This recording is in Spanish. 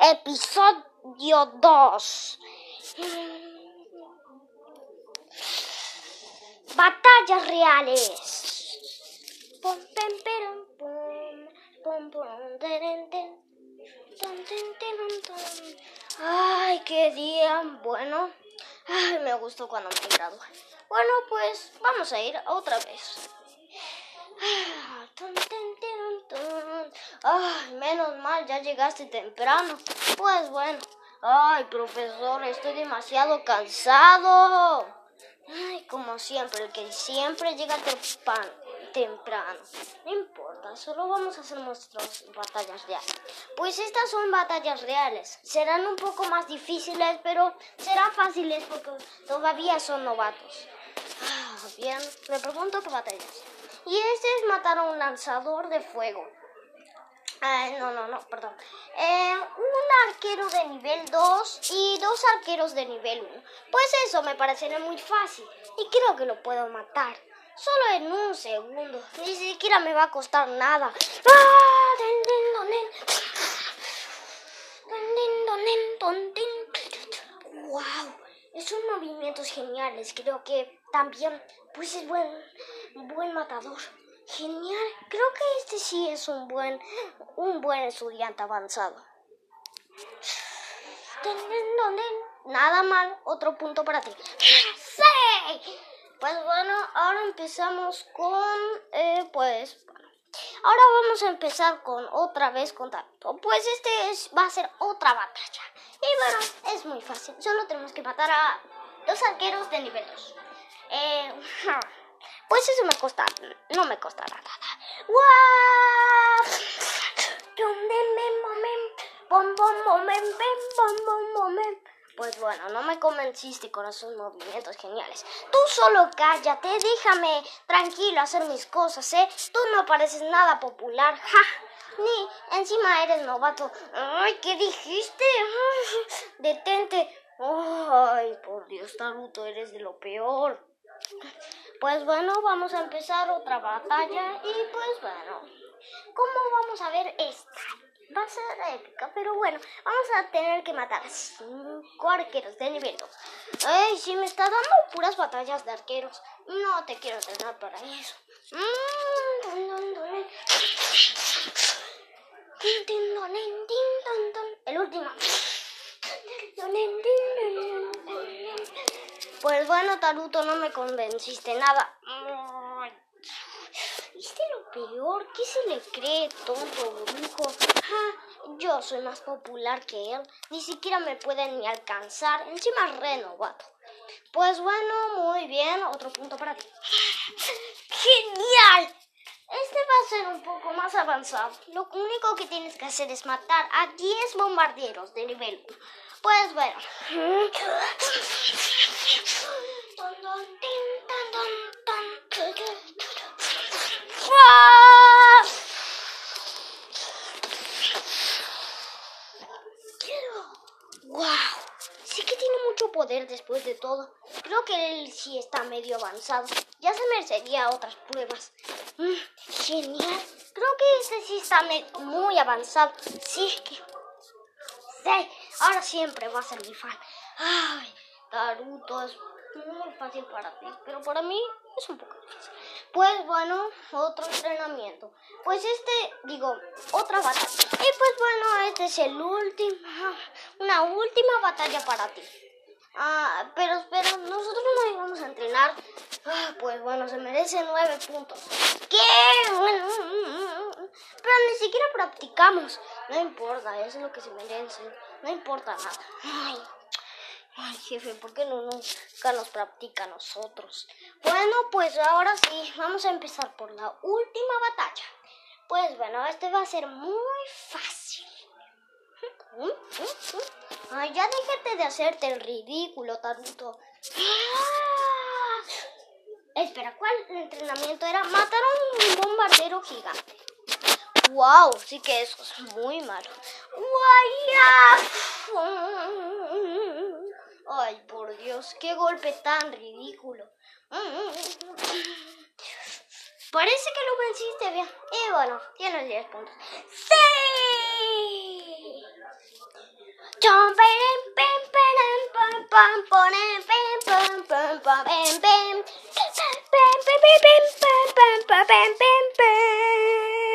Episodio 2. Batallas reales. Ay, qué día. Bueno, ay, me gustó cuando me gradué. Bueno, pues vamos a ir otra vez. Ay, menos mal, ya llegaste temprano. Pues bueno. Ay, profesor, estoy demasiado cansado. Ay, como siempre, el que siempre llega temprano. No importa, solo vamos a hacer nuestras batallas reales. Pues estas son batallas reales. Serán un poco más difíciles, pero serán fáciles porque todavía son novatos. Ah, bien, le pregunto qué batallas. Y este es matar a un lanzador de fuego. No, no, no, perdón. Eh, un arquero de nivel 2 y dos arqueros de nivel 1. Pues eso me parecería muy fácil y creo que lo puedo matar. Solo en un segundo. Ni siquiera me va a costar nada. ¡Ah! ¡Wow! Esos movimientos geniales. Creo que también, pues es buen, buen matador. Genial. Creo que este sí es un buen, un buen estudiante avanzado. Nada mal. Otro punto para ti. ¡Sí! Pues bueno, ahora empezamos con, eh, pues, bueno. Ahora vamos a empezar con otra vez con. Pues este es, va a ser otra batalla. Y bueno, es muy fácil. Solo tenemos que matar a dos arqueros de nivel 2. Eh, pues eso me cuesta, no me costará nada. Momem. Pues bueno, no me convenciste con esos movimientos geniales. Tú solo cállate, déjame tranquilo hacer mis cosas, ¿eh? Tú no pareces nada popular, ja. Ni encima eres novato. Ay, ¿qué dijiste? Detente. Ay, por Dios, Taruto, eres de lo peor. Pues bueno, vamos a empezar otra batalla y pues bueno, ¿cómo vamos a ver esta? Va a ser épica, pero bueno, vamos a tener que matar a cinco arqueros de nivel 2. Ay, si me está dando puras batallas de arqueros. No te quiero entrenar para eso. Mm, dun, dun, dun. Pues bueno, Taruto, no me convenciste nada. ¿Viste lo peor? ¿Qué se le cree, tonto brujo? Ja, yo soy más popular que él. Ni siquiera me pueden ni alcanzar. Encima es renovato. Pues bueno, muy bien. Otro punto para ti. ¡Genial! Este va a ser un poco más avanzado. Lo único que tienes que hacer es matar a 10 bombarderos de nivel 1. Pues bueno. ¡Wow! Sí que tiene mucho poder después de todo. Creo que él sí está medio avanzado. Ya se merecería otras pruebas. Mm, genial. Creo que este sí está muy avanzado. Sí, que... Ahora siempre va a ser mi fan. Ay, Naruto es muy fácil para ti, pero para mí es un poco difícil. Pues bueno, otro entrenamiento. Pues este, digo, otra batalla. Y pues bueno, este es el último, una última batalla para ti. Ah, pero espera, nosotros no íbamos a entrenar. Ah, pues bueno, se merece nueve puntos. ¿Qué? Pero ni siquiera practicamos. No importa, eso es lo que se merece. No importa nada. Ay, jefe, ¿por qué no nunca nos practica a nosotros? Bueno, pues ahora sí, vamos a empezar por la última batalla. Pues bueno, este va a ser muy fácil. Ay, ya déjate de hacerte el ridículo, Taruto. ¡Ah! Espera, ¿cuál entrenamiento era? Matar a un bombardero gigante. Wow, sí que eso es muy malo. Ay, por Dios, qué golpe tan ridículo. Parece que lo venciste bien. Y bueno, tienes 10 puntos. ¡Sí! Chom,